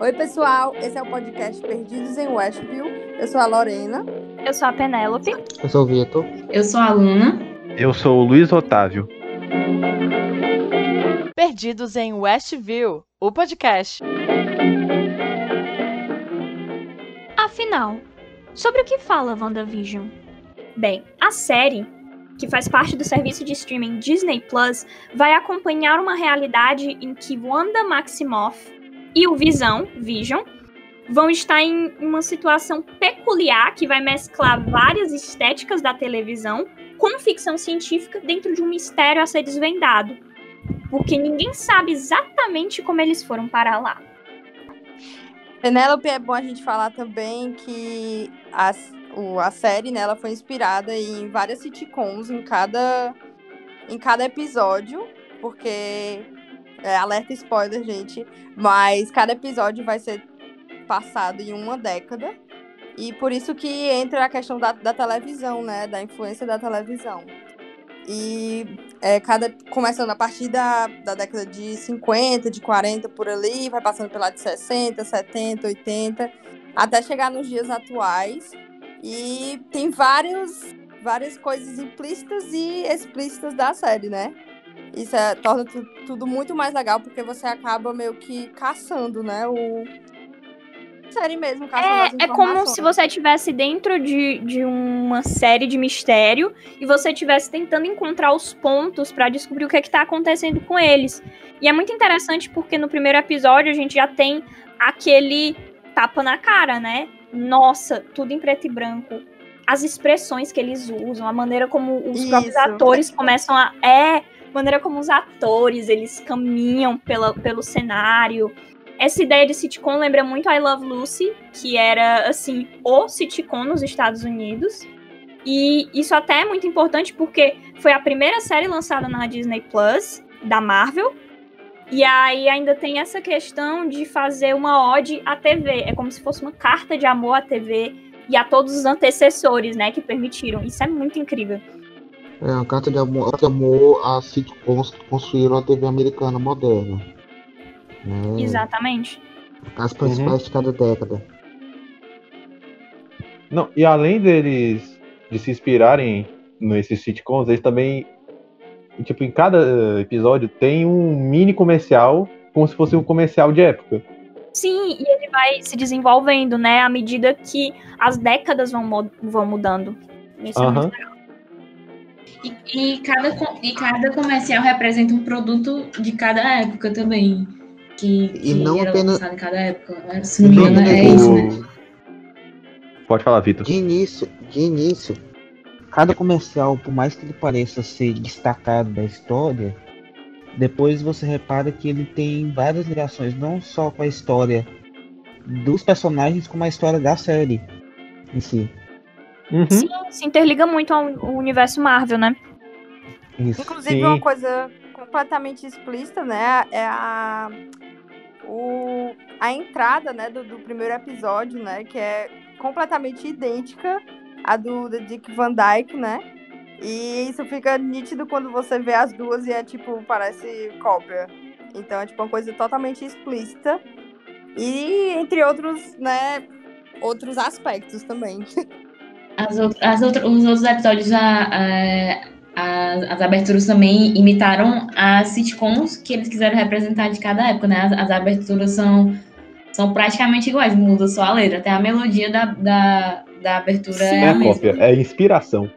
Oi, pessoal. Esse é o podcast Perdidos em Westview. Eu sou a Lorena. Eu sou a Penélope. Eu sou o Vitor. Eu sou a Luna. Eu sou o Luiz Otávio. Perdidos em Westview, o podcast. Afinal, sobre o que fala WandaVision? Bem, a série, que faz parte do serviço de streaming Disney Plus, vai acompanhar uma realidade em que Wanda Maximoff e o Visão, Vision, vão estar em uma situação peculiar que vai mesclar várias estéticas da televisão com ficção científica dentro de um mistério a ser desvendado. Porque ninguém sabe exatamente como eles foram para lá. Penélope, é bom a gente falar também que a, o, a série né, foi inspirada em várias sitcoms em cada, em cada episódio, porque é, alerta spoiler, gente. Mas cada episódio vai ser passado em uma década. E por isso que entra a questão da, da televisão, né? Da influência da televisão. E é, cada, começando a partir da, da década de 50, de 40 por ali, vai passando pela de 60, 70, 80, até chegar nos dias atuais. E tem vários, várias coisas implícitas e explícitas da série, né? Isso é, torna tu, tudo muito mais legal, porque você acaba meio que caçando, né? O. Série mesmo, caçando É, é como se você estivesse dentro de, de uma série de mistério e você estivesse tentando encontrar os pontos para descobrir o que, é que tá acontecendo com eles. E é muito interessante porque no primeiro episódio a gente já tem aquele tapa na cara, né? Nossa, tudo em preto e branco as expressões que eles usam, a maneira como os Isso. próprios atores começam a. É, maneira como os atores eles caminham pela, pelo cenário. Essa ideia de sitcom lembra muito I Love Lucy, que era assim o sitcom nos Estados Unidos. E isso até é muito importante porque foi a primeira série lançada na Disney Plus da Marvel. E aí ainda tem essa questão de fazer uma ode à TV. É como se fosse uma carta de amor à TV e a todos os antecessores, né, que permitiram. Isso é muito incrível. É uma carta de amor, de amor a sitcoms que construíram a TV americana moderna. É. Exatamente. As principais uhum. de cada década. Não, e além deles de se inspirarem nesses sitcoms, eles também, tipo, em cada episódio tem um mini comercial, como se fosse um comercial de época. Sim, e ele vai se desenvolvendo, né, à medida que as décadas vão, vão mudando. Isso uhum. é muito legal. E, e, cada, e cada comercial representa um produto de cada época também. Que, que e não era apenas... lançado em cada época. Se não me engano, é isso, né? Pode falar, Vitor. De início, de início, cada comercial, por mais que ele pareça ser destacado da história, depois você repara que ele tem várias ligações, não só com a história dos personagens, como a história da série em si. Uhum. Sim, se interliga muito ao, universo Marvel, né? Isso. Inclusive, Sim. uma coisa completamente explícita, né? É a, o, a entrada né, do, do primeiro episódio, né? Que é completamente idêntica à do, do Dick Van Dyke, né? E isso fica nítido quando você vê as duas e é tipo, parece cópia. Então é tipo uma coisa totalmente explícita. E entre outros, né, outros aspectos também. As, as outro, os outros episódios, a, a, as, as aberturas também imitaram as sitcoms que eles quiseram representar de cada época, né? As, as aberturas são, são praticamente iguais, muda só a letra. Até a melodia da, da, da abertura Sim, é, é a mesma. cópia, é inspiração.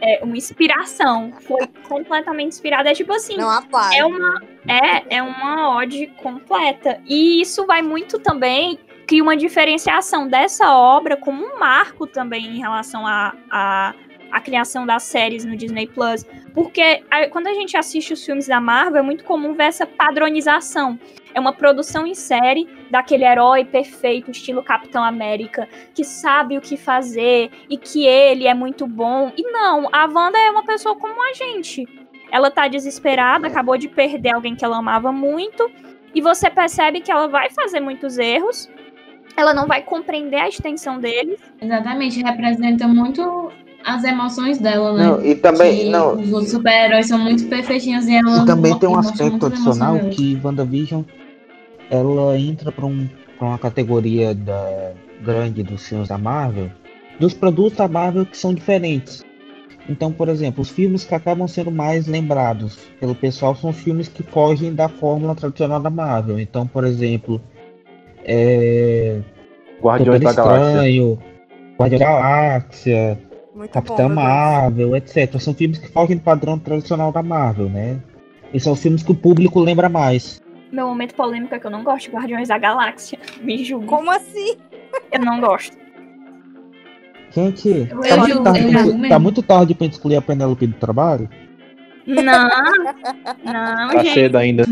É uma inspiração. Foi completamente inspirada. É tipo assim. Não é uma É, é uma ode completa. E isso vai muito também cria uma diferenciação dessa obra como um marco também em relação a, a a criação das séries no Disney Plus, porque quando a gente assiste os filmes da Marvel é muito comum ver essa padronização. É uma produção em série daquele herói perfeito, estilo Capitão América, que sabe o que fazer e que ele é muito bom. E não, a Wanda é uma pessoa como a gente. Ela tá desesperada, acabou de perder alguém que ela amava muito, e você percebe que ela vai fazer muitos erros, ela não vai compreender a extensão deles. Exatamente, representa muito as emoções dela, né? Não, e também, que não. Os super-heróis são muito perfeitinhos e ela. E também tem um aspecto adicional que WandaVision ela entra para um, pra uma categoria da, grande dos filmes da Marvel, dos produtos da Marvel que são diferentes. Então, por exemplo, os filmes que acabam sendo mais lembrados pelo pessoal são os filmes que fogem da fórmula tradicional da Marvel. Então, por exemplo, é... Guardiões da Galáxia. Estranho, Guardiões da Galáxia, Muito Capitã bom. Marvel, etc. São filmes que fogem do padrão tradicional da Marvel, né? E são os filmes que o público lembra mais. Meu momento polêmico é que eu não gosto de Guardiões da Galáxia. Me julgue. Como assim? Eu não gosto. Gente, tá muito, tarde, tá muito tarde pra gente excluir a Penélope do trabalho? Não, não, Tá gente. cedo ainda.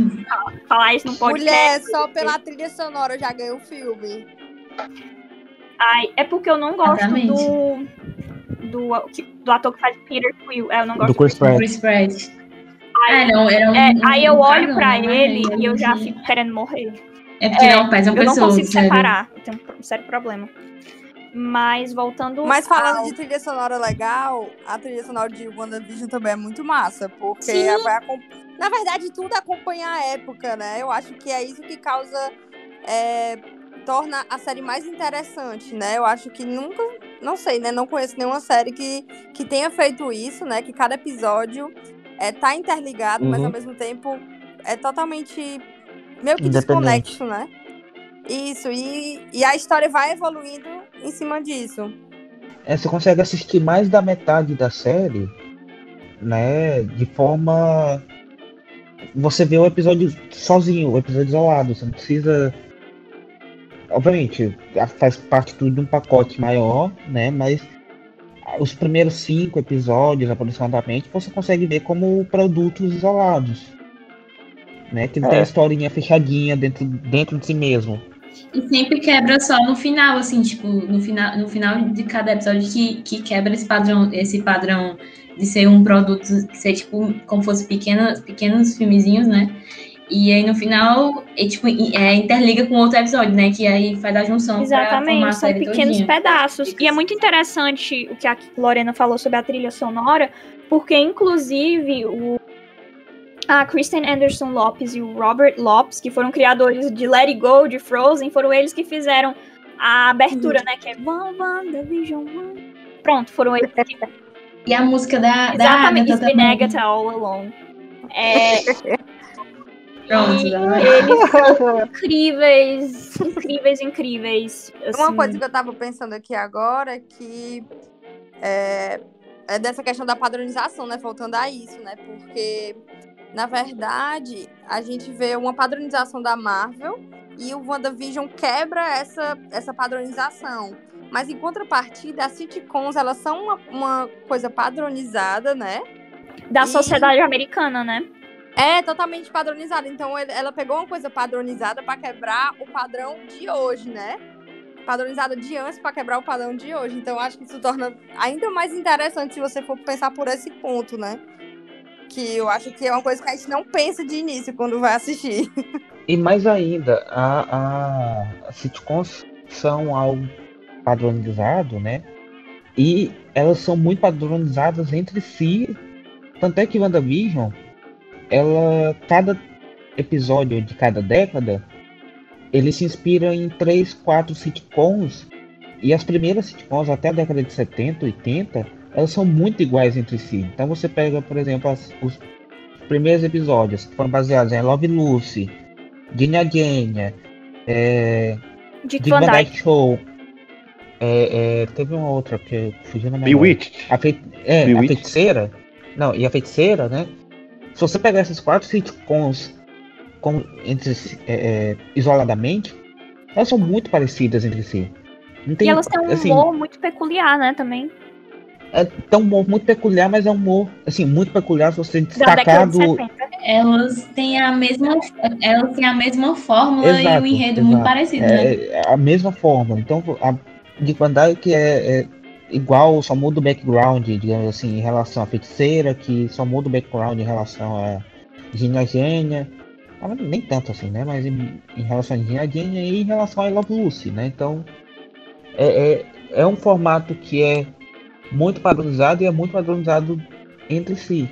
Falar isso não pode Mulher, só pela trilha sonora já ganhou o filme. Ai, é porque eu não gosto Exatamente. do, do. do ator que faz Peter Quill. É, Eu não gosto Do Chris Pratt. Chris Pratt. Ai, Ah, não, era um, é, um- aí eu um olho cagão, pra né? ele e eu já fico querendo morrer. É porque É, não, faz uma Eu não pessoa. consigo sério. separar. Eu tenho um sério problema. Mas voltando. Mas falando ao- de trilha sonora legal, a trilha sonora de WandaVision também é muito massa, porque Sim. vai acom- na verdade tudo acompanha a época, né? Eu acho que é isso que causa é, torna a série mais interessante, né? Eu acho que nunca, não sei, né? Não conheço nenhuma série que, que tenha feito isso, né? Que cada episódio é, tá interligado, mas Uhum. ao mesmo tempo é totalmente meio que desconexo, né? Isso, e, e a história vai evoluindo em cima disso. É, você consegue assistir mais da metade da série, né? De forma. Você vê o episódio sozinho, o episódio isolado. Você não precisa. Obviamente, faz parte tudo de um pacote maior, né? Mas os primeiros cinco episódios, aproximadamente, você consegue ver como produtos isolados. Né? Que tem É. a historinha fechadinha dentro, dentro de si mesmo. E sempre quebra só no final, assim, tipo, no final, no final de cada episódio que, que quebra esse padrão, esse padrão de ser um produto, ser tipo, como fosse pequenos, pequenos filmezinhos, né? E aí no final, é, tipo, é, interliga com outro episódio, né? Que aí faz a junção Exatamente, são pequenos todinha. pedaços. E é muito interessante o que a Lorena falou sobre a trilha sonora, porque inclusive o a Kristen Anderson Lopes e o Robert Lopes, que foram criadores de Let It Go, de Frozen, foram eles que fizeram a abertura, né? Que é Van WandaVision. Van. Pronto, foram eles que E a música da, da Exatamente, Agatha It's. Agatha all along. É, Pronto, e eles são incríveis, incríveis, incríveis. Uma assim. coisa que eu tava pensando aqui agora é que é, é dessa questão da padronização, né? Voltando a isso, né? Porque, na verdade, a gente vê uma padronização da Marvel e o WandaVision quebra essa, essa padronização. Mas em contrapartida, as sitcoms, elas são uma, uma coisa padronizada, né? da E- sociedade americana, né? É totalmente padronizada. Então ela pegou uma coisa padronizada pra quebrar o padrão de hoje, né? Padronizada de antes pra quebrar o padrão de hoje. Então acho que isso torna ainda mais interessante se você for pensar por esse ponto, né? Que eu acho que é uma coisa que a gente não pensa de início quando vai assistir. E mais ainda, a, a, sitcoms são algo padronizado, né? E elas são muito padronizadas entre si. Tanto é que WandaVision, ela, cada episódio de cada década, ele se inspira em três, quatro sitcoms. E as primeiras sitcoms, até a década de 70, 80, elas são muito iguais entre si. Então você pega, por exemplo, as- os primeiros episódios que foram baseados em Love Lucy, Genya Genya, é, Dick Van Dyke. Show. É, é, teve uma outra que fugiu na memória. Bewitched. A, fei é, a feiticeira. Não, e a feiticeira, né? Se você pegar essas quatro sitcoms com, entre, é, é, isoladamente, elas são muito parecidas entre si. Não tem, E elas têm um assim, humor muito peculiar, né, também. É tem um humor muito peculiar, mas é um humor assim, muito peculiar se você destacar de do. 70. Elas têm a mesma, elas têm a mesma fórmula e Exato, um enredo muito exato. parecido, né? É, é a mesma forma. Então, a Dick Van Dyke é, é igual, só muda o background, digamos assim, em relação à feiticeira, que só muda o background em relação a Gina Gênia. Ah, Nem tanto assim, né? Mas em, em relação a Gina Gênia e em relação a I Love Lucy, né? Então, é, é, é um formato que é muito padronizado e é muito padronizado entre si.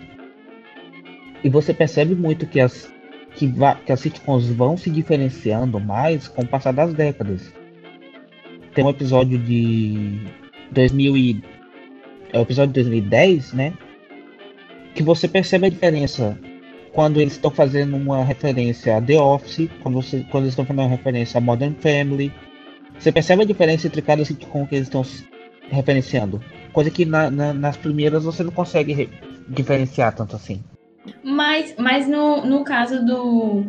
E você percebe muito que as que, que as sitcoms vão se diferenciando mais com o passar das décadas. Tem um episódio de 2000 e, é o episódio de 2010, né? Que você percebe a diferença quando eles estão fazendo uma referência a The Office, quando, você, quando eles estão fazendo uma referência a Modern Family. Você percebe a diferença entre cada sitcom que eles estão referenciando. Coisa que na- na- nas primeiras você não consegue re- diferenciar tanto assim. Mas, mas no, no caso do,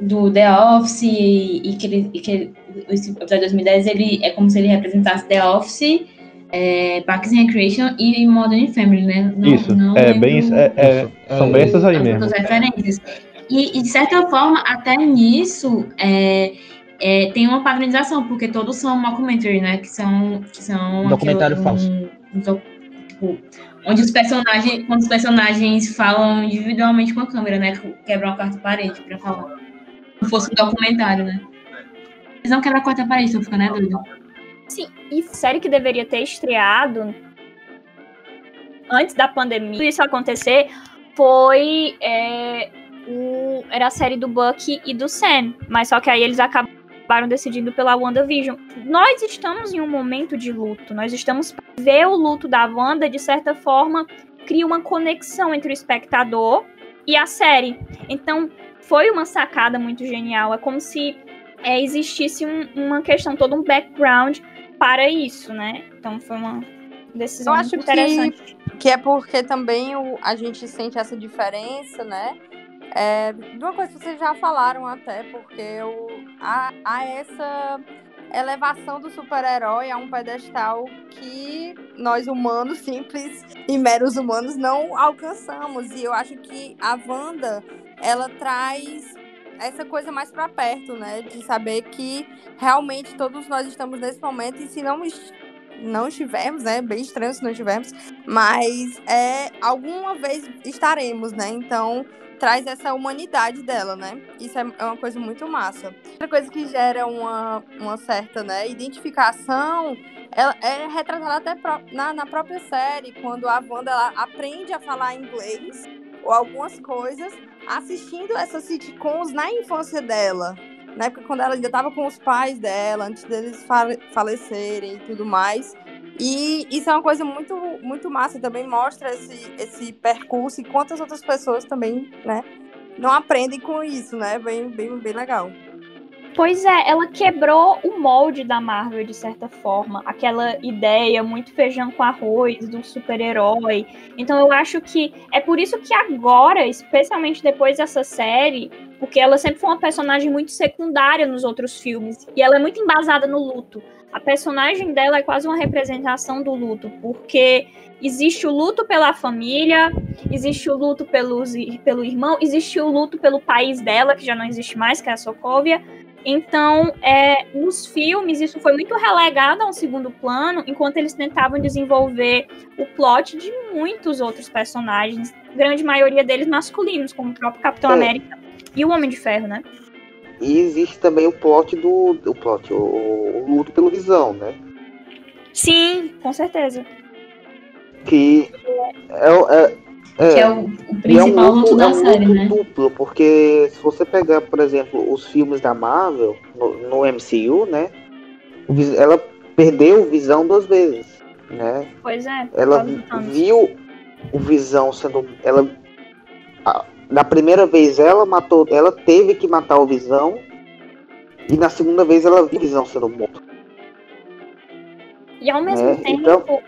do The Office e que, ele, e que esse episódio de 2010 ele é como se ele representasse The Office, é, Parks and Recreation e Modern Family, né? Não- Isso, não é lembro bem isso, é- é- Isso, são é- bem essas aí as mesmo. referências. E, e, de certa forma, até nisso, é, é, tem uma padronização, porque todos são mockumentary, né? Que são. Que são Documentário aquele- falso. um- um tipo, onde os personagens, quando os personagens falam individualmente com a câmera, né? Quebram a quarta parede pra falar. Se fosse um documentário, né? Eles não quebram a quarta parede, tô ficando né, doido. Sim, e série que deveria ter estreado antes da pandemia, isso acontecer, foi é, o, era a série do Bucky e do Sam. Mas só que aí eles acabaram decidindo pela WandaVision. Nós estamos em um momento de luto. Nós estamos ver o luto da Wanda, de certa forma, cria uma conexão entre o espectador e a série. Então, foi uma sacada muito genial. É como se é, existisse um- uma questão, todo um background para isso, né? Então foi uma decisão Eu acho muito que- interessante. Que é porque também o, a gente sente essa diferença, né? É, de uma coisa que vocês já falaram até, porque o, há, há essa elevação do super-herói a um pedestal que nós humanos, simples e meros humanos, não alcançamos. E eu acho que a Wanda, ela traz essa coisa mais para perto, né? De saber que realmente todos nós estamos nesse momento e se não, não estivermos, né? Bem estranho se não estivermos, mas é alguma vez estaremos, né? Então traz essa humanidade dela, né? Isso é é uma coisa muito massa. Outra coisa que gera uma, uma certa né, identificação ela é retratada até na, na própria série, quando a Wanda ela aprende a falar inglês ou algumas coisas assistindo essas sitcoms na infância dela. Na época quando ela ainda estava com os pais dela, antes deles fale- falecerem e tudo mais. E isso é uma coisa muito, muito massa, também mostra esse, esse percurso e quantas outras pessoas também, né, não aprendem com isso, né? Bem, bem, bem legal. Pois é, ela quebrou o molde da Marvel de certa forma, aquela ideia muito feijão com arroz do super-herói. Então eu acho que é por isso que agora, especialmente depois dessa série, porque ela sempre foi uma personagem muito secundária nos outros filmes e ela é muito embasada no luto. A personagem dela é quase uma representação do luto, porque existe o luto pela família, existe o luto pelos, pelo irmão, existe o luto pelo país dela, que já não existe mais, que é a Sokovia. Então, é, nos filmes, isso foi muito relegado a um segundo plano, enquanto eles tentavam desenvolver o plot de muitos outros personagens, grande maioria deles masculinos, como o próprio Capitão É. América e o Homem de Ferro, né? E existe também o plot do. O plot, o, o luto pelo visão, né? Sim, com certeza. Que é, o- é, Que é é, o, o e é um principal luto luto, é da um série, luto né? duplo, porque se você pegar, por exemplo, os filmes da Marvel no, no MCU, né? Ela perdeu o visão duas vezes, né? Pois é. Ela viu o Visão sendo. Ela. Na primeira vez ela matou. Ela teve que matar o Visão. E na segunda vez ela viu o Visão sendo morto. E ao mesmo É, tempo, então-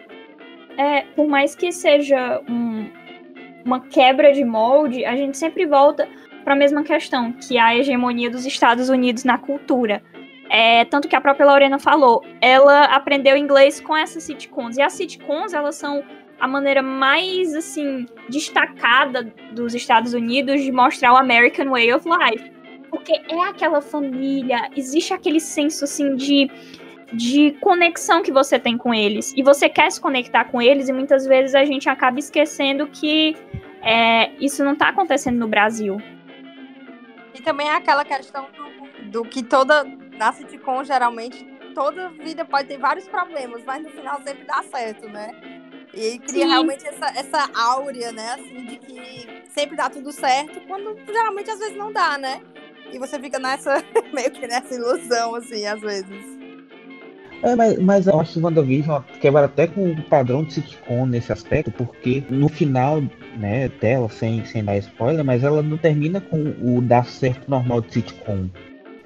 é, por mais que seja um- uma quebra de molde, a gente sempre volta para a mesma questão, que é a hegemonia dos Estados Unidos na cultura. É, tanto que a própria Lorena falou, ela aprendeu inglês com essas sitcoms. E as sitcoms, elas são a maneira mais, assim, destacada dos Estados Unidos de mostrar o American Way of Life. Porque é aquela família, existe aquele senso, assim, de de conexão que você tem com eles. E você quer se conectar com eles, e muitas vezes a gente acaba esquecendo que é, isso não está acontecendo no Brasil. E também é aquela questão do, do que toda. Na sitcom, geralmente, toda vida pode ter vários problemas, mas no final sempre dá certo, né? E cria Sim. realmente essa, essa áurea, né? Assim, de que sempre dá tudo certo, quando geralmente às vezes não dá, né? E você fica nessa, meio que nessa ilusão, assim, às vezes. É, mas, mas eu acho que WandaVision quebra até com o padrão de sitcom nesse aspecto, porque no final né, dela, sem, sem dar spoiler, mas ela não termina com o dar certo normal de sitcom.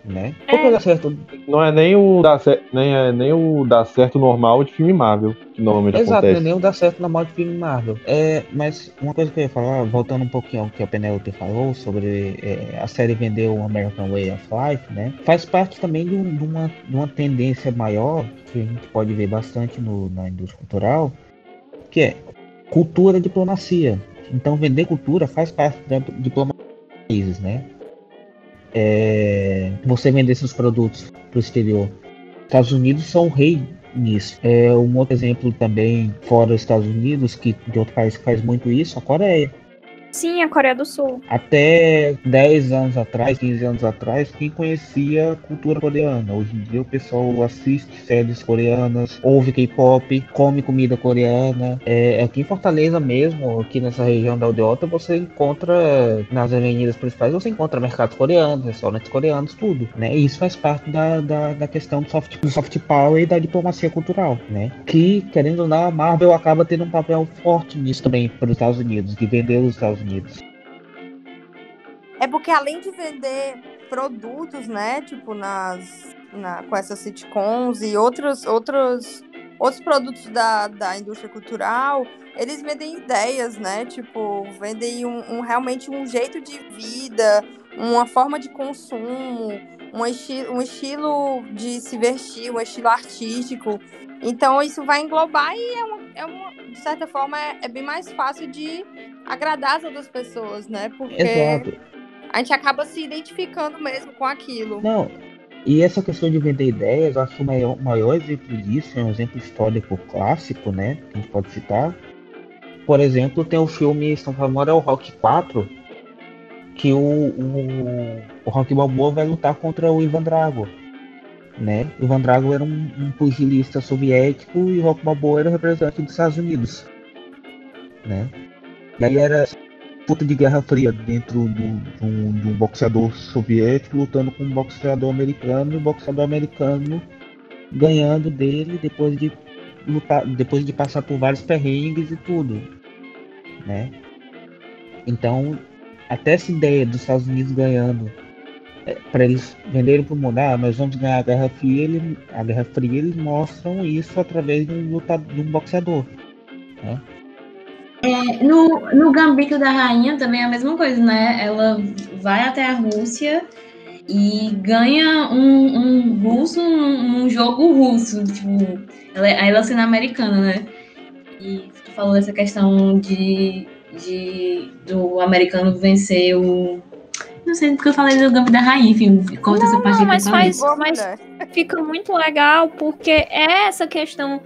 Né? Qual que é o dar certo Não é nem o dar, cer- nem é nem o dar certo normal de filme Marvel, que normalmente Exato, não é acontece. nem o dar certo na de filme Marvel. É, mas uma coisa que eu ia falar, voltando um pouquinho ao que a Penelope falou sobre é, a série vender o American Way of Life, né? Faz parte também de, um- de uma, de uma tendência maior que a gente pode ver bastante no- na indústria cultural, que é cultura e diplomacia. Então vender cultura faz parte da diplomacia dos países, né? É, você vender seus produtos para o exterior. Estados Unidos são o rei nisso. É um outro exemplo também fora dos Estados Unidos, que de outro país faz muito isso, a Coreia. Sim, a Coreia do Sul. Até 10 anos atrás, 15 anos atrás, quem conhecia a cultura coreana? Hoje em dia o pessoal assiste séries coreanas, ouve K-pop, come comida coreana. É, aqui em Fortaleza mesmo, aqui nessa região da Aldeota, você encontra nas avenidas principais, você encontra mercados coreanos, restaurantes coreanos, tudo. Né? E isso faz parte da, da, da questão do soft, do soft power e da diplomacia cultural. Né? Que, querendo ou não, a Marvel acaba tendo um papel forte nisso também para os Estados Unidos, de vender os Estados Unidos. É porque além de vender produtos, né, tipo nas na, com essas sitcoms e outros outros outros produtos da, da indústria cultural, eles vendem ideias, né? Tipo, vendem um, um- realmente um jeito de vida, uma forma de consumo, um, esti um estilo de se vestir, um estilo artístico. Então isso vai englobar e é uma, é uma de certa forma é, é bem mais fácil de agradar as outras pessoas, né? Porque Exato. a gente acaba se identificando mesmo com aquilo. Não, e essa questão de vender ideias, eu acho que o maior, maior exemplo disso é um exemplo histórico clássico, né? Que a gente pode citar. Por exemplo, tem o filme São Famoso é o Rock 4, que o, o, o Rock Balboa vai lutar contra o Ivan Drago. Né? Ivan Drago era um, um pugilista soviético e Rock Balboa era o representante dos Estados Unidos. Né? E aí era disputa de Guerra Fria dentro do, de, um, de um boxeador soviético lutando com um boxeador americano e o boxeador americano ganhando dele depois de lutar, depois de passar por vários perrengues e tudo, né? Então, até essa ideia dos Estados Unidos ganhando para eles venderem para mundo, ah, nós vamos ganhar a Guerra Fria, ele, a Guerra Fria eles mostram isso através de um lutador, de um boxeador, né? No, no Gambito da Rainha também é a mesma coisa, né? Ela vai até a Rússia e ganha um, um russo num jogo russo. Tipo, ela, é- aí ela sendo americana, né? E tu falou dessa questão de, de do americano vencer o. Não sei porque eu falei do Gambito da Rainha, enfim, corta essa parte não, que eu mas faz- mas- fica muito legal porque é essa questão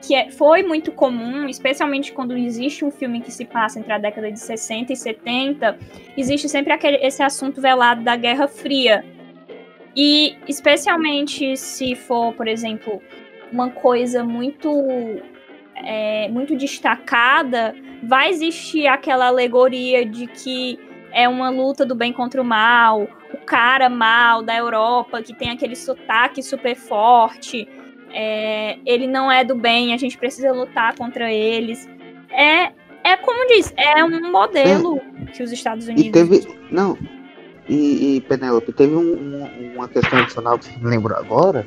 que é- foi muito comum, especialmente quando existe um filme que se passa entre a década de 60 e 70, existe sempre aquele, esse assunto velado da Guerra Fria. E especialmente se for, por exemplo, uma coisa muito é, muito destacada, vai existir aquela alegoria de que é uma luta do bem contra o mal, o cara mal da Europa que tem aquele sotaque super forte, é, ele não é do bem, a gente precisa lutar contra eles. É, é como diz, é um modelo que os Estados Unidos. E teve. Não. E, e Penélope, teve um- um- uma questão adicional que me lembrou agora,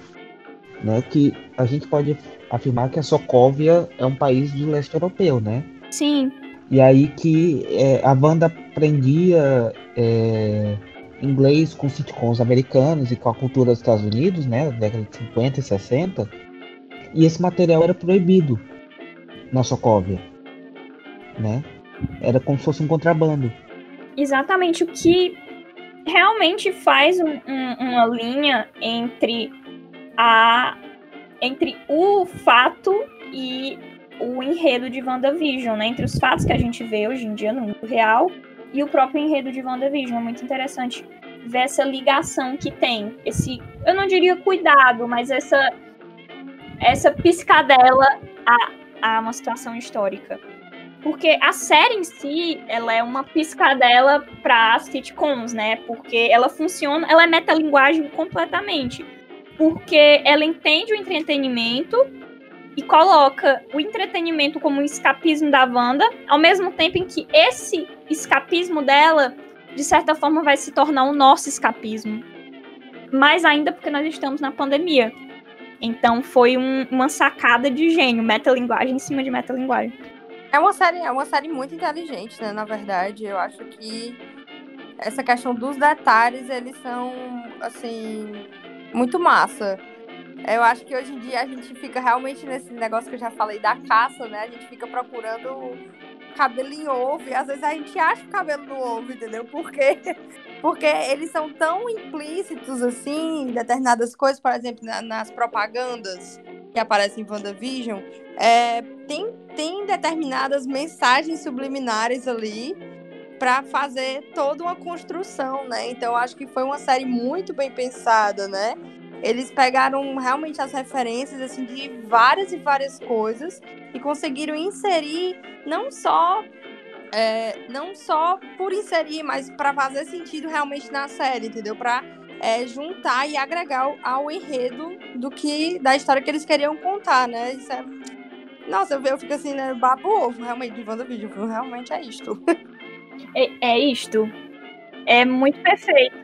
né? Que a gente pode afirmar que a Sokovia é um país do leste europeu, né? Sim, E aí que é, a banda aprendia é, inglês com sitcoms americanos e com a cultura dos Estados Unidos, né? Da década de 50 e 60. E esse material era proibido na Sokovia, né? Era como se fosse um contrabando. exatamente o que realmente faz um- um- uma linha entre a entre o fato e o enredo de WandaVision, né? Entre os fatos que a gente vê hoje em dia no mundo real e o próprio enredo de WandaVision. É muito interessante ver essa ligação que tem. Esse, eu não diria cuidado, mas essa essa piscadela a a uma situação histórica. Porque a série em si, ela é uma piscadela para sitcoms, né? Porque ela funciona, ela é metalinguagem completamente. Porque ela entende o entretenimento e coloca o entretenimento como um escapismo da Wanda, ao mesmo tempo em que esse escapismo dela, de certa forma, vai se tornar o nosso escapismo. Mais ainda porque nós estamos na pandemia. Então foi um, uma sacada de gênio, metalinguagem em cima de metalinguagem. É uma série, é uma série muito inteligente, né? Na verdade, eu acho que essa questão dos detalhes, eles são, assim, muito massa. Eu acho que hoje em dia a gente fica realmente nesse negócio que eu já falei da caça, né? A gente fica procurando cabelo em ovo e às vezes a gente acha o cabelo no ovo, entendeu? Porque porque eles são tão implícitos assim, em determinadas coisas, por exemplo, na, nas propagandas que aparecem em WandaVision, é, tem, tem determinadas mensagens subliminares ali para fazer toda uma construção, né? Então acho que foi uma série muito bem pensada, né? Eles pegaram realmente as referências assim de várias e várias coisas e conseguiram inserir não só é, não só por inserir, mas para fazer sentido realmente na série, entendeu? Para é, juntar e agregar ao, enredo do que da história que eles queriam contar, né? Isso é nossa, eu, eu fico assim, né? Babo ovo, realmente, de WandaVision. Realmente é isto. É, é isto. É muito perfeito.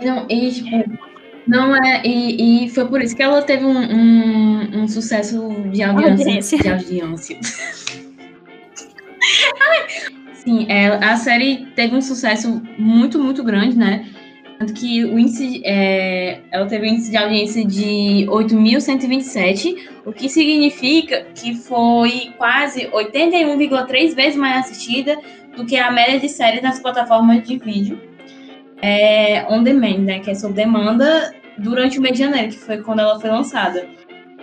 Não, e, tipo, não é. E, e foi por isso que ela teve um, um, um sucesso de audiência. De audiência. Sim, é, a série teve um sucesso muito, muito grande, né? Tanto que o índice, é, ela teve um índice de audiência de 8.127, o que significa que foi quase 81,3 vezes mais assistida do que a média de séries nas plataformas de vídeo é, on demand, né? Que é sob demanda durante o mês de janeiro, que foi quando ela foi lançada.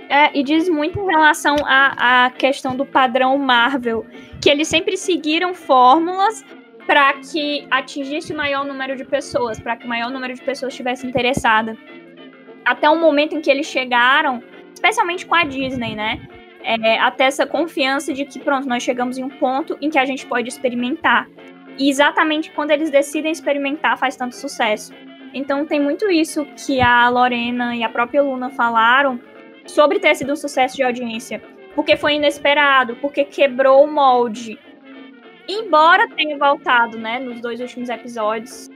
É, e diz muito em relação à, à questão do padrão Marvel, que eles sempre seguiram fórmulas para que atingisse o maior número de pessoas, para que o maior número de pessoas estivesse interessada. Até o momento em que eles chegaram, especialmente com a Disney, né? É, até essa confiança de que, pronto, nós chegamos em um ponto em que a gente pode experimentar. E exatamente quando eles decidem experimentar, faz tanto sucesso. Então tem muito isso que a Lorena e a própria Luna falaram sobre ter sido um sucesso de audiência. Porque foi inesperado, porque quebrou o molde Embora tenha voltado, né, nos dois últimos episódios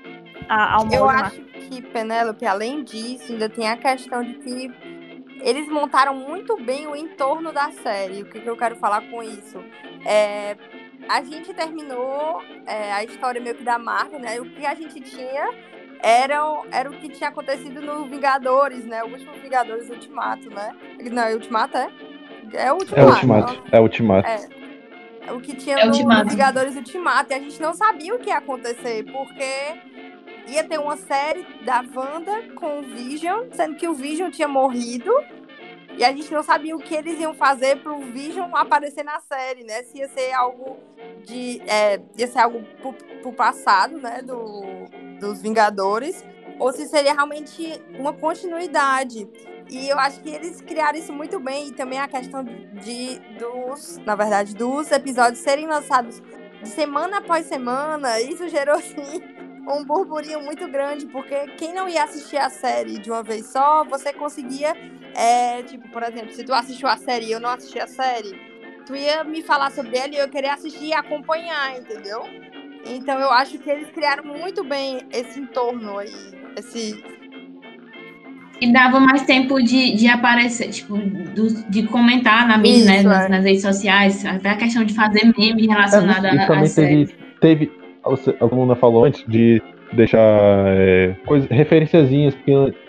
ao molde. Eu acho que, Penélope, além disso, ainda tem a questão de que eles montaram muito bem o entorno da série. O que, que eu quero falar com isso? É, a gente terminou é, a história meio que da Marvel, né? O que a gente tinha era, era o que tinha acontecido no Vingadores, né? O último Vingadores Ultimato, né? Não, é Ultimato, é? É o Ultimato. É o Ultimato. É o Ultimato. É o que tinha é no Vingadores Ultimato. E a gente não sabia o que ia acontecer, porque ia ter uma série da Wanda com o Vision, sendo que o Vision tinha morrido. E a gente não sabia o que eles iam fazer pro Vision aparecer na série, né? Se ia ser algo de. É, ia ser algo pro, pro passado, né? Do, dos Vingadores. Ou se seria realmente uma continuidade. E eu acho que eles criaram isso muito bem. E também a questão de dos, na verdade, dos episódios serem lançados semana após semana. Isso gerou, assim, um burburinho muito grande, porque quem não ia assistir a série de uma vez só, você conseguia, é, tipo, por exemplo, se tu assistiu a série e eu não assisti a série, tu ia me falar sobre ela e eu queria assistir e acompanhar, entendeu? Então eu acho que eles criaram muito bem esse entorno aí, esse e dava mais tempo de, de aparecer, tipo, do, de comentar na mídia, né, nas, é. nas, redes sociais, até a questão de fazer meme relacionada é, a, a teve, teve, a Luna falou antes de deixar é, referenciazinhas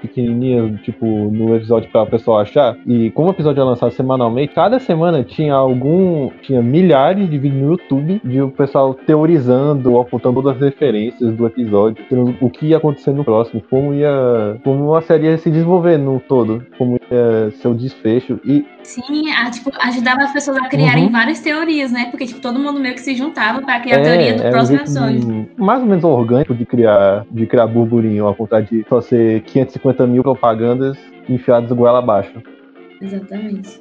pequenininhas, tipo, no episódio para o pessoal achar. E como o episódio é lançado semanalmente, cada semana tinha algum. Tinha milhares de vídeos no YouTube de o pessoal teorizando, apontando todas as referências do episódio, o que ia acontecer no próximo, como ia. como a série ia se desenvolver no todo, como ia ser o desfecho. E Sim, a, tipo, ajudava as pessoas a criarem uhum. várias teorias, né? Porque tipo, todo mundo meio que se juntava para criar é, a teoria do é próximo episódio. Mais ou menos orgânico de criar, de criar burburinho, ao contrário de só ser 550 mil propagandas enfiadas goela abaixo. Exatamente.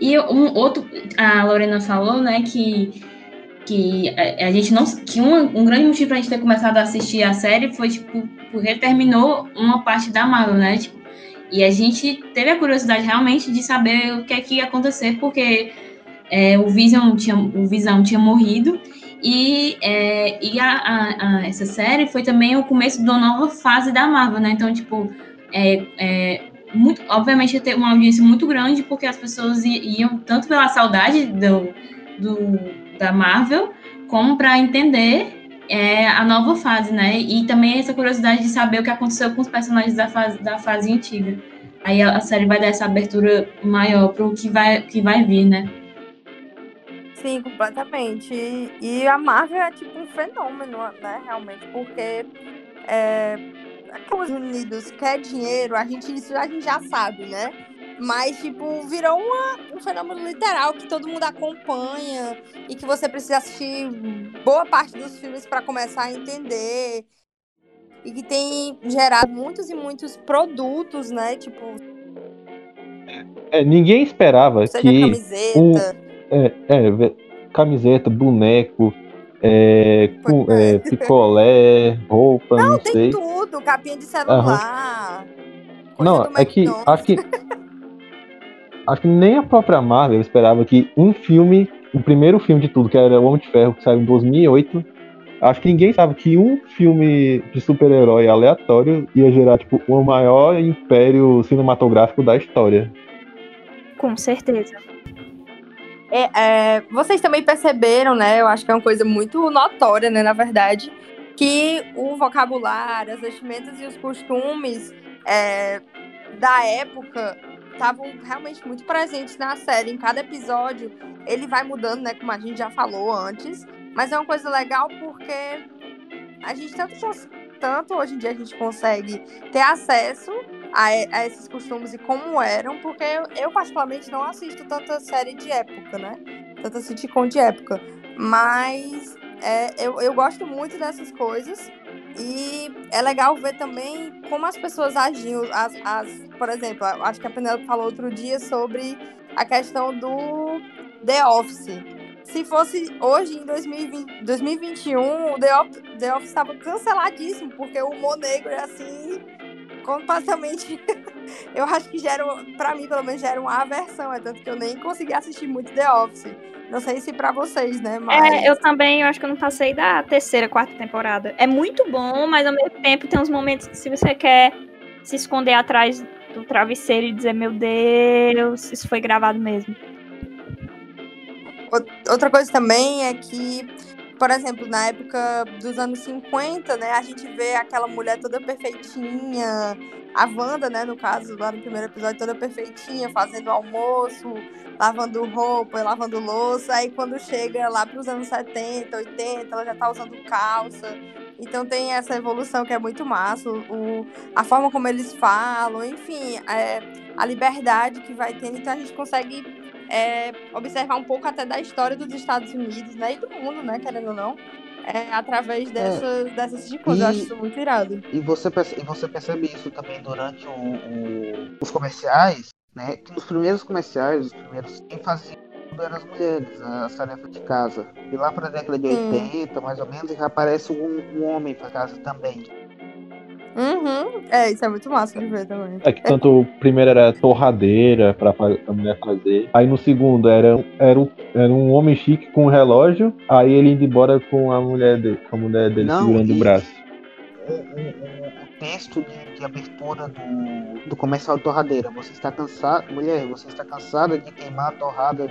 E um outro, a Lorena falou, né, que que a, a gente não que um, um grande motivo pra gente ter começado a assistir a série foi tipo porque terminou uma parte da Marvel, né? Tipo, e a gente teve a curiosidade realmente de saber o que é que ia acontecer, porque é, o Vision tinha o Visão tinha morrido e, é, e a, a, a, essa série foi também o começo de uma nova fase da Marvel, né? Então, tipo, é, é, muito, obviamente ia ter uma audiência muito grande, porque as pessoas iam tanto pela saudade do, do da Marvel, como para entender é, a nova fase, né? E também essa curiosidade de saber o que aconteceu com os personagens da fase, da fase antiga. Aí a, a série vai dar essa abertura maior para o que vai, que vai vir, né? Sim, completamente. E, e a Marvel é tipo um fenômeno, né? Realmente, porque é, os Unidos quer dinheiro, a gente, isso a gente já sabe, né? Mas, tipo, virou uma, um fenômeno literal que todo mundo acompanha e que você precisa assistir boa parte dos filmes para começar a entender. E que tem gerado muitos e muitos produtos, né? Tipo. É, ninguém esperava seja que. camiseta. Um, é, é, camiseta, boneco, é, com, é, picolé, roupa, não, não tem sei. tudo, capinha de celular. Não, é que acho que acho que nem a própria Marvel esperava que um filme, o primeiro filme de tudo, que era O Homem de Ferro, que saiu em 2008, acho que ninguém sabe que um filme de super-herói aleatório ia gerar, tipo, o maior império cinematográfico da história. Com certeza. É, é, vocês também perceberam, né? Eu acho que é uma coisa muito notória, né? Na verdade, que o vocabulário, as vestimentas e os costumes é, da época estavam realmente muito presentes na série. Em cada episódio, ele vai mudando, né? Como a gente já falou antes. Mas é uma coisa legal porque a gente tanto, tanto hoje em dia a gente consegue ter acesso a, a esses costumes e como eram, porque eu, eu, particularmente não assisto tanta série de época, né? Tanta sitcom de época. Mas é, eu, eu gosto muito dessas coisas. E é legal ver também como as pessoas agiam. As, as, por exemplo, acho que a Penelope falou outro dia sobre a questão do The Office. Se fosse hoje, em 2020, 2021, o The Office, The Office estava canceladíssimo, porque o humor negro é assim, completamente. eu acho que gera, para mim, pelo menos, gera uma aversão. É tanto que eu nem consegui assistir muito The Office. Não sei se para vocês, né? Mas... É, eu também, eu acho que eu não passei da terceira, quarta temporada. É muito bom, mas ao mesmo tempo tem uns momentos que se você quer se esconder atrás do travesseiro e dizer, meu Deus, isso foi gravado mesmo. Outra coisa também é que, por exemplo, na época dos anos 50, né, a gente vê aquela mulher toda perfeitinha, a Wanda, né, no caso, lá no primeiro episódio, toda perfeitinha, fazendo almoço, lavando roupa, lavando louça. Aí quando chega lá para os anos 70, 80, ela já tá usando calça. Então tem essa evolução que é muito massa, o, a forma como eles falam, enfim, é, a liberdade que vai tendo. Então a gente consegue é, observar um pouco até da história dos Estados Unidos, né? E do mundo, né? Querendo ou não. É, através dessas, é. dessas de coisas. Eu acho isso muito irado. E você, percebe, e você percebe isso também durante o, o, os comerciais, né? Que nos primeiros comerciais, os primeiros, quem fazia tudo eram as mulheres, as tarefas de casa. E lá para a década de Sim. 80, mais ou menos, já aparece um, um homem para casa também. Uhum. É, isso é muito massa de ver também. É que tanto o primeiro era torradeira pra a mulher fazer. Aí no segundo era, era, um, era um homem chique com um relógio. Aí ele indo embora com a mulher dele, com a mulher dele Não, segurando o braço. O, o, o texto de, de, abertura do, do comercial de torradeira. Você está cansada, mulher, você está cansada de queimar a torrada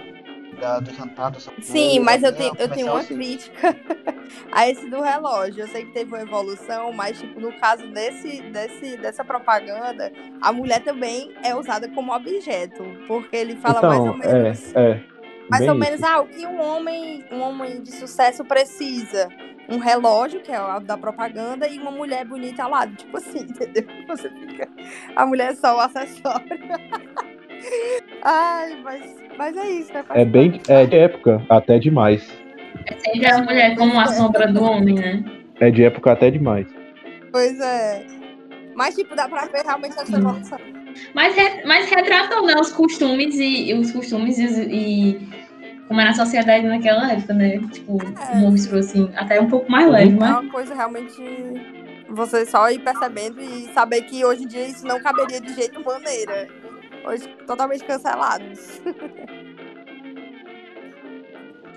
da, do jantar do Sim, mas eu tenho, eu tenho uma assim. crítica a esse do relógio. Eu sei que teve uma evolução, mas, tipo, no caso desse, desse, dessa propaganda, a mulher também é usada como objeto. Porque ele fala então, mais ou menos. É, é. Mais ou menos, ah, o que um homem, um homem de sucesso precisa? Um relógio, que é o da propaganda, e uma mulher bonita ao lado. Tipo assim, entendeu? Você fica. A mulher é só o acessório. Ai, mas, mas é isso, né? É bem. É de época, até demais. É sempre a mulher como a sombra do homem, né? É de época até demais. Pois é. Mas, tipo, dá pra ver realmente essa evolução. Mas, re, mas retratam né, os costumes e, e os costumes e, e, como era a sociedade naquela época, né? Tipo, É. um monstro assim, até um pouco mais leve, É mas. uma coisa realmente. Você só ir percebendo e saber que hoje em dia isso não caberia de jeito maneira. Hoje totalmente cancelados.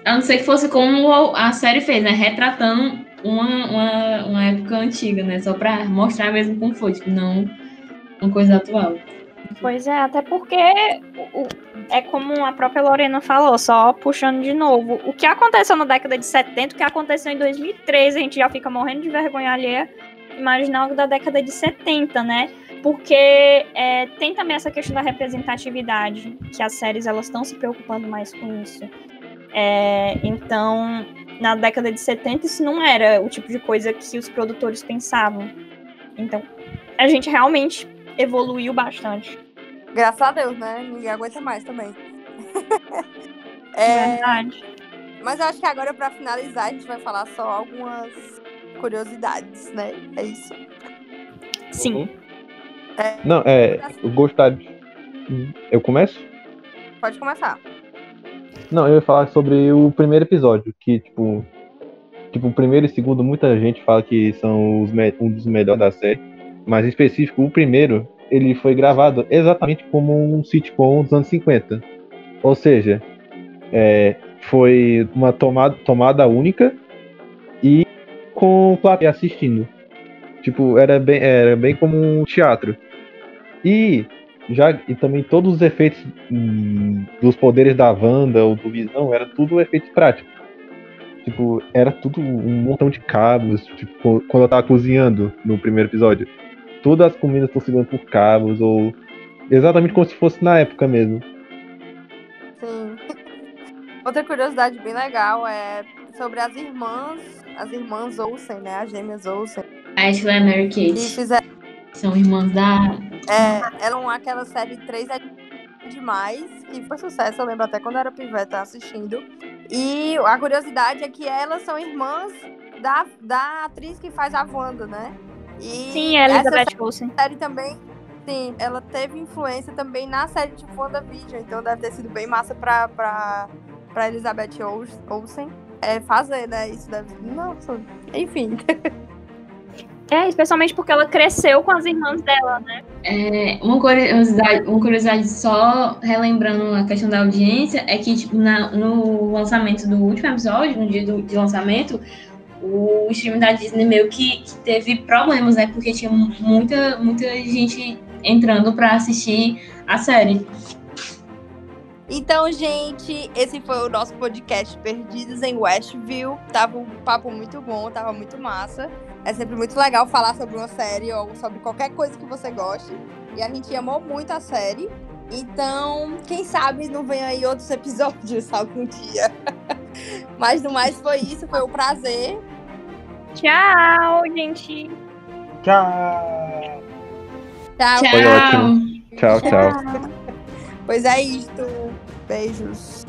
A não ser que fosse como a série fez, né? Retratando uma, uma, uma época antiga, né? Só pra mostrar mesmo como foi, tipo, não uma coisa atual. Pois é, até porque é como a própria Lorena falou, só puxando de novo. O que aconteceu na década de 70, o que aconteceu em 2013, a gente já fica morrendo de vergonha alheia imaginar algo da década de 70, né? Porque é, tem também essa questão da representatividade, que as séries elas estão se preocupando mais com isso. É, então, na década de 70, isso não era o tipo de coisa que os produtores pensavam. Então, a gente realmente evoluiu bastante. Graças a Deus, né? Ninguém aguenta mais também. É verdade. mas eu acho que agora, pra finalizar, a gente vai falar só algumas curiosidades, né? É isso. Sim. Não, é. Eu gostaria. Eu começo? Pode começar. Não, eu ia falar sobre o primeiro episódio, que, tipo. Tipo, o primeiro e o segundo, muita gente fala que são os um dos melhores da série. Mas em específico, o primeiro, ele foi gravado exatamente como um sitcom dos anos 50. Ou seja, é, foi uma tomada, tomada única e com plateia assistindo. Tipo, era bem, era bem como um teatro. E já e também todos os efeitos hum, dos poderes da Wanda ou do Visão era tudo efeitos práticos. Tipo, era tudo um montão de cabos, tipo, quando eu tava cozinhando no primeiro episódio. Todas as comidas estão segurando por cabos, ou exatamente como se fosse na época mesmo. Sim. Outra curiosidade bem legal é sobre as irmãs, as irmãs Olsen, né? As gêmeas Olsen. Ashley e Mary Que Kate fizeram são irmãs da. É, eram aquela série 3 é demais, que foi sucesso, eu lembro até quando eu era piveta assistindo. E a curiosidade é que elas são irmãs da, da atriz que faz a Wanda, né? E Sim, a essa Elizabeth Olsen. série também, sim, ela teve influência também na série de WandaVision, então deve ter sido bem massa pra, pra, pra Elizabeth Ol- Olsen é, fazer, né? Isso deve. Nossa, enfim. É, especialmente porque ela cresceu com as irmãs dela, né? É, uma, curiosidade, uma curiosidade só relembrando a questão da audiência é que tipo, na- no lançamento do último episódio, no dia do, de lançamento, o stream da Disney meio que, que teve problemas, né? Porque tinha muita, muita gente entrando pra assistir a série. Então, gente, esse foi o nosso podcast Perdidos em Westview. Tava um papo muito bom, tava muito massa. É sempre muito legal falar sobre uma série ou sobre qualquer coisa que você goste. E a gente amou muito a série. Então, quem sabe não vem aí outros episódios algum dia. Mas no mais foi isso, foi um prazer. Tchau, gente. Tchau! Tchau. Foi ótimo. Tchau, tchau. Pois é isto. Beijos.